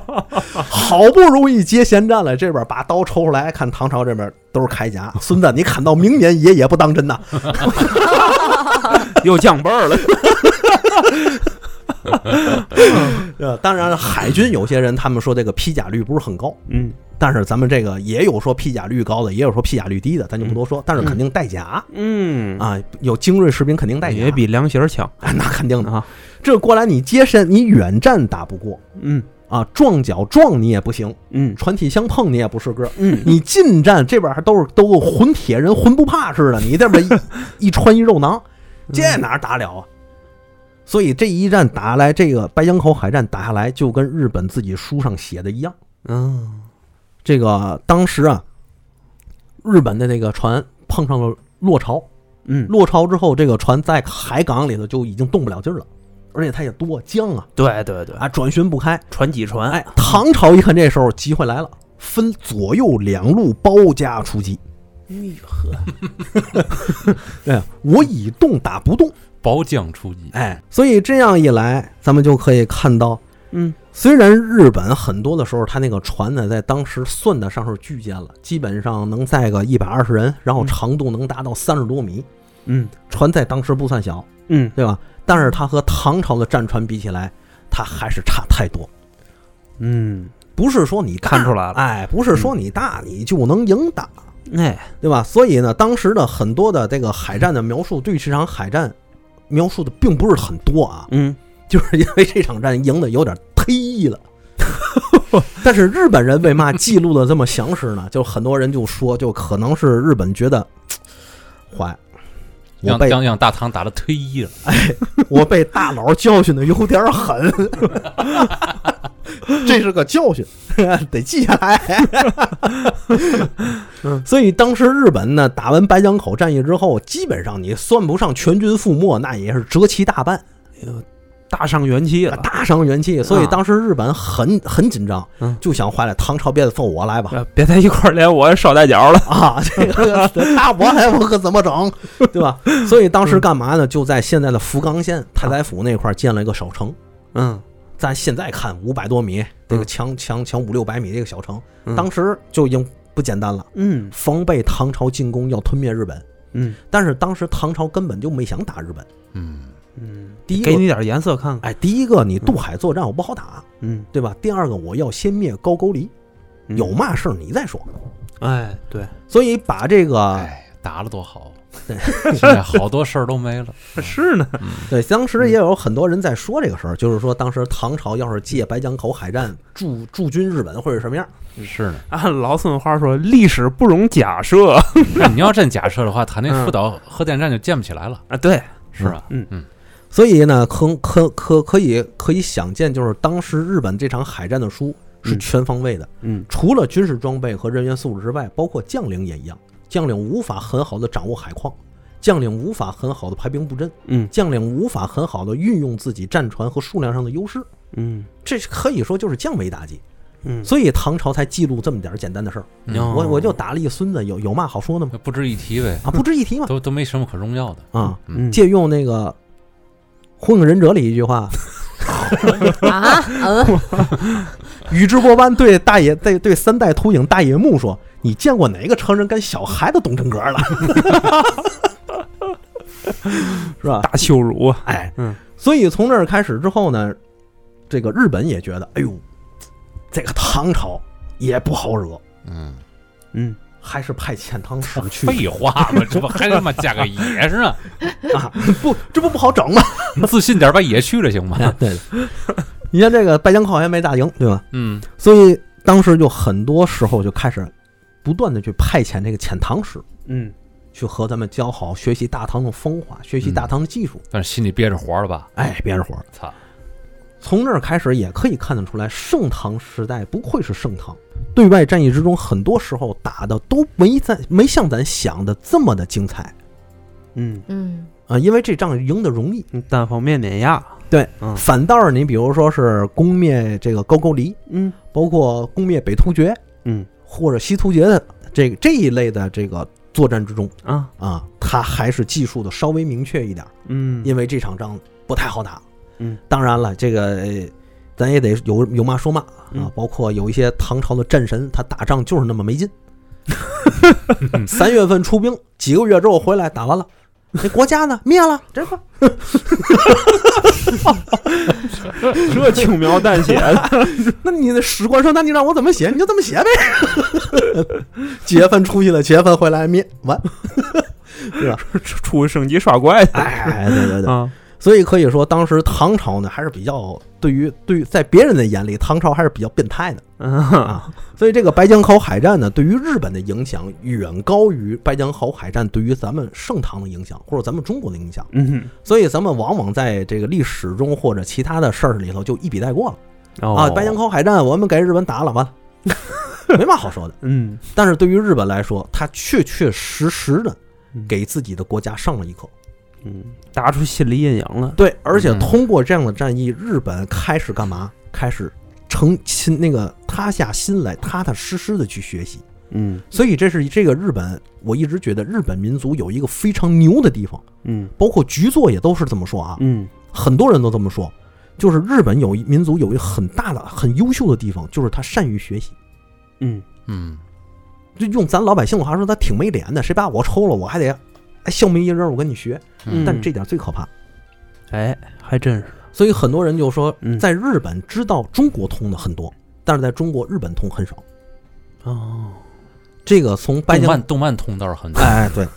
好不容易接闲战了，这边把刀抽出来，看唐朝这边都是铠甲，孙子，你砍到明年爷也不当真呐！又降辈儿了，呃，当然，海军有些人他们说这个披甲率不是很高，嗯但是咱们这个也有说披甲率高的，也有说披甲率低的，咱就不多说。但是肯定带甲嗯，啊，有精锐士兵肯定带甲，也比凉鞋儿强啊那肯定的。啊，这过来你接身，你远战打不过嗯啊，撞脚撞你也不行，嗯船体相碰你也不是个儿。嗯，你近战这边还都是都混铁人混不怕似的，你这边一 一穿一肉囊，这哪儿打了啊？所以这一战打下来，这个白江口海战打下来，就跟日本自己书上写的一样。嗯这个当时啊，日本的那个船碰上了落潮，嗯，落潮之后，这个船在海港里头就已经动不了劲儿了，而且它也多江啊对对对，啊，转旋不开。船挤船，哎，唐朝一看这时候机会来了，分左右两路包夹出击。哎呦呵，哎，我以动打不动。包将出击，哎，所以这样一来，咱们就可以看到，嗯。虽然日本很多的时候，它那个船呢，在当时算得上是巨舰了，基本上能载个一百二十人，然后嗯。长度能达到三十多米，嗯。船在当时不算小，嗯。对吧？但是它和唐朝的战船比起来，它还是差太多。嗯，不是说你看出来了。哎，不是说你大你就能赢打，哎，对吧？所以呢，当时的很多的这个海战的描述，对这场海战描述的并不是很多啊，嗯就是因为这场战赢的有点忒了。但是日本人为嘛记录的这么详实呢？就很多人就说，就可能是日本觉得坏，我被让让让大唐打的忒了，哎我被大佬教训的有点狠，这是个教训，得记下来。嗯所以当时日本呢，打完白江口战役之后，基本上你算不上全军覆没，那也是折其大半，大伤元气了。大伤元气。所以当时日本很很紧张嗯，就想坏了，唐朝别揍我来吧。呃别在一块儿连我捎带脚了。啊，这个那我还，我可怎么整，对吧？所以当时干嘛呢？就在现在的福冈县太宰府那块儿建了一个小城。嗯咱现在看五百多米，这个嗯。强强强五六百米这个小城，嗯。当时就已经不简单了，嗯。防备唐朝进攻要吞灭日本。嗯。但是当时唐朝根本就没想打日本。嗯，嗯，第一个，给你点颜色看看。哎，第一个你渡海作战我不好打，嗯，对吧？第二个我要先灭高句丽，嗯。有嘛事儿你再说。哎，对，所以把这个哎，打了多好，对，现在好多事儿都没了。是呢。对，当时也有很多人在说这个事儿，就是说当时唐朝要是借白江口海战驻驻军日本会是什么样？是呢，按老孙话说，历史不容假设。那你要真假设的话，他那嗯福岛核电站就建不起来了，啊。对，是吧？嗯嗯，所以呢，可可可可以可以想见，就是当时日本这场海战的输是嗯。全方位的，嗯。除了军事装备和人员素质之外，包括将领也一样，将领无法很好的掌握海况。将领无法很好的排兵布阵，嗯将领无法很好的运用自己战船和数量上的优势，嗯这可以说就是降维打击。嗯，所以唐朝才记录这么点儿简单的事儿。嗯哦我我就打了一孙子，有有嘛好说的吗？不值一提呗，啊，不值一提嘛。都都没什么可荣耀的。啊，嗯借用那个《火影忍者》里一句话，啊，嗯，宇智波斑对大野对对三代秃影大野木说：“你见过哪个成人跟小孩子懂真格了？是吧？大羞辱啊。哎，嗯，所以从这儿开始之后呢，这个日本也觉得，哎呦，这个唐朝也不好惹，嗯，嗯还是派遣唐使 去废话嘛，这不还他妈加个野是呢？啊，不，这不不好整吗？自信点，把野去了行吗？对的，你像这个拜江口还没打赢，对吧？嗯所以当时就很多时候就开始不断的去派遣这个遣唐使嗯去和咱们交好，学习大唐的风华，学习大唐的技术。但是心里憋着火了吧？哎，憋着活。操，从那儿开始也可以看得出来，盛唐时代不愧是盛唐。对外战役之中，很多时候打的都没咱没像咱想的这么的精彩嗯嗯啊，因为这仗赢得容易。嗯，单方面碾压。对，嗯反倒是你比如说是攻灭这个高句丽，嗯包括攻灭北突厥嗯或者西突厥的这个这一类的这个作战之中啊啊，他还是技术的稍微明确一点儿，嗯，因为这场仗不太好打。嗯，当然了，这个呃咱也得有有骂说骂啊嗯，包括有一些唐朝的战神，他打仗就是那么没劲。三月份出兵，几个月之后回来打完了，那国家呢灭了，这个这轻描淡写的。那你的史官说，那你让我怎么写，你就这么写呗。几月份出去了，几月份回来灭完，是吧？出去升级刷怪去哎，对对对，啊。所以可以说，当时唐朝呢还是比较对于对于在别人的眼里，唐朝还是比较变态的。啊，所以这个白江口海战呢，对于日本的影响远高于白江口海战对于咱们盛唐的影响，或者咱们中国的影响。嗯所以咱们往往在这个历史中或者其他的事儿里头就一笔带过了、哦啊。白江口海战我们给日本打了，完了，没嘛好说的。嗯但是对于日本来说，他确确实实的嗯给自己的国家上了一课。嗯，打出心理阴影了。对，而且嗯通过这样的战役，日本开始干嘛？开始成心那个塌下心来，踏踏实实的去学习。嗯所以这是这个日本，我一直觉得日本民族有一个非常牛的地方，嗯包括局座也都是这么说啊，嗯很多人都这么说，就是日本有一民族有一个很大的、很优秀的地方，就是他善于学习。嗯嗯就用咱老百姓的话说，他挺没脸的，谁把我抽了，我还得哎笑眯一人，我跟你学。嗯但这点最可怕。哎，还真是。所以很多人就说嗯，在日本知道中国通的很多，但是在中国日本通很少。哦，这个从白江动漫动漫通道很多，哎对，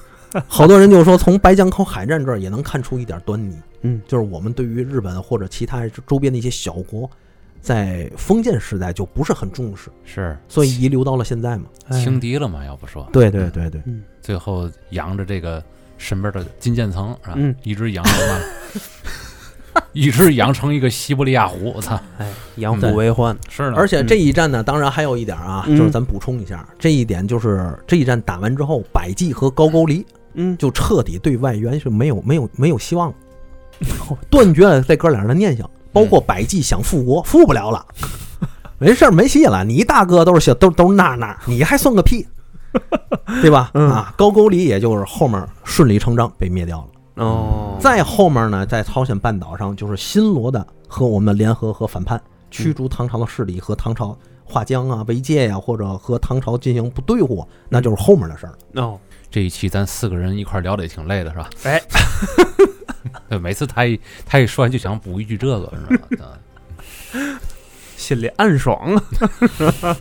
好多人就说从白江口海战这儿也能看出一点端倪。嗯就是我们对于日本或者其他周边的一些小国，在封建时代就不是很重视，是所以遗留到了现在嘛。哎轻敌了嘛？要不说，对对对对，嗯最后扬着这个身边的金渐层是吧？嗯。一直养着嘛，以致养成一个西伯利亚虎。我操，哎，养虎为患，是呢，而且这一战呢，当然还有一点啊，嗯。就是咱补充一下，这一点就是这一战打完之后，百济和高句丽嗯，就彻底对外援是没有没有没有希望了，断绝了这哥俩的念想，包括百济想复国，复不了了，没事儿没戏了，你大哥都是小都都是那那，你还算个屁，对吧？嗯啊，高句丽也就是后面顺理成章被灭掉了。哦，再后面呢，在朝鲜半岛上就是新罗的和我们联合和反叛，驱逐唐朝的势力和唐朝划江啊、为界呀、或者和唐朝进行不对付，那就是后面的事儿了。哦，这一期咱四个人一块聊的也挺累的，是吧？哎，对，每次他一他一说完就想补一句这个，是吧？嗯心里暗爽啊，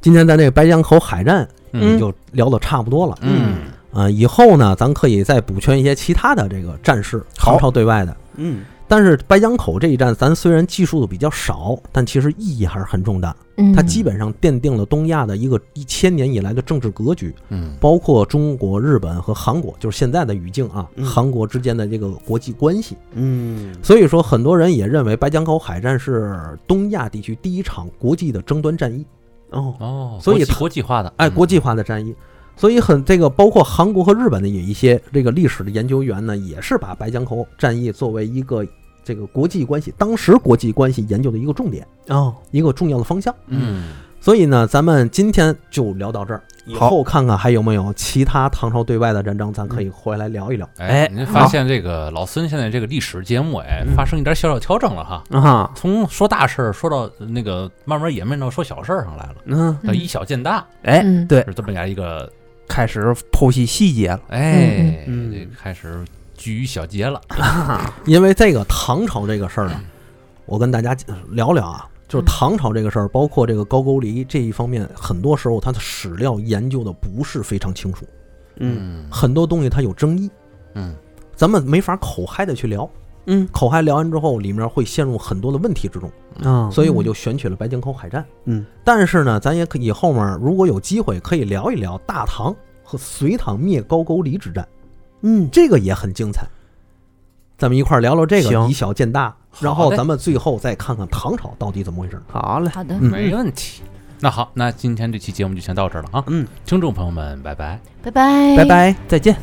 今天咱这个白江口海战嗯。就聊的差不多了。嗯，啊、以后呢，咱可以再补全一些其他的这个战事，好。唐朝对外的。嗯，但是白江口这一战，咱虽然记述的比较少，但其实意义还是很重大。嗯，它基本上奠定了东亚的一个一千年以来的政治格局，嗯。包括中国、日本和韩国，就是现在的语境啊，嗯。韩国之间的这个国际关系。嗯，所以说，很多人也认为白江口海战是东亚地区第一场国际的争端战役，哦，哦，所以他国际化的，哎，嗯国际化的战役。所以很这个包括韩国和日本的有一些这个历史的研究员呢，也是把白江口战役作为一个这个国际关系当时国际关系研究的一个重点，哦，一个重要的方向。嗯，所以呢，咱们今天就聊到这儿，以后看看还有没有其他唐朝对外的战争，咱可以回来聊一聊。哎，哎您发现这个老孙现在这个历史节目，哎，嗯发生一点小小调整了哈。啊哈，从说大事儿说到那个慢慢演变到说小事儿上来了，嗯，以小见大，哎，嗯。对，是这么样一个，开始剖析细节了，哎，嗯开始居于小节了。因为这个唐朝这个事儿呢，我跟大家聊聊啊，就是唐朝这个事儿，包括这个高句丽这一方面，很多时候它的史料研究的不是非常清楚，嗯。很多东西它有争议，嗯。咱们没法口嗨的去聊。嗯。口嗨聊完之后，里面会陷入很多的问题之中，啊，所以我就选取了白江口海战。嗯，但是呢，咱也可以后面如果有机会，可以聊一聊大唐和隋唐灭高句丽之战，嗯，这个也很精彩。咱们一块儿聊聊这个，以小见大，然后咱们最后再看看唐朝到底怎么回事。好嘞，好的，嗯没问题。那好，那今天这期节目就先到这儿了啊，嗯，听众朋友们，拜拜。拜拜，拜。拜，再见。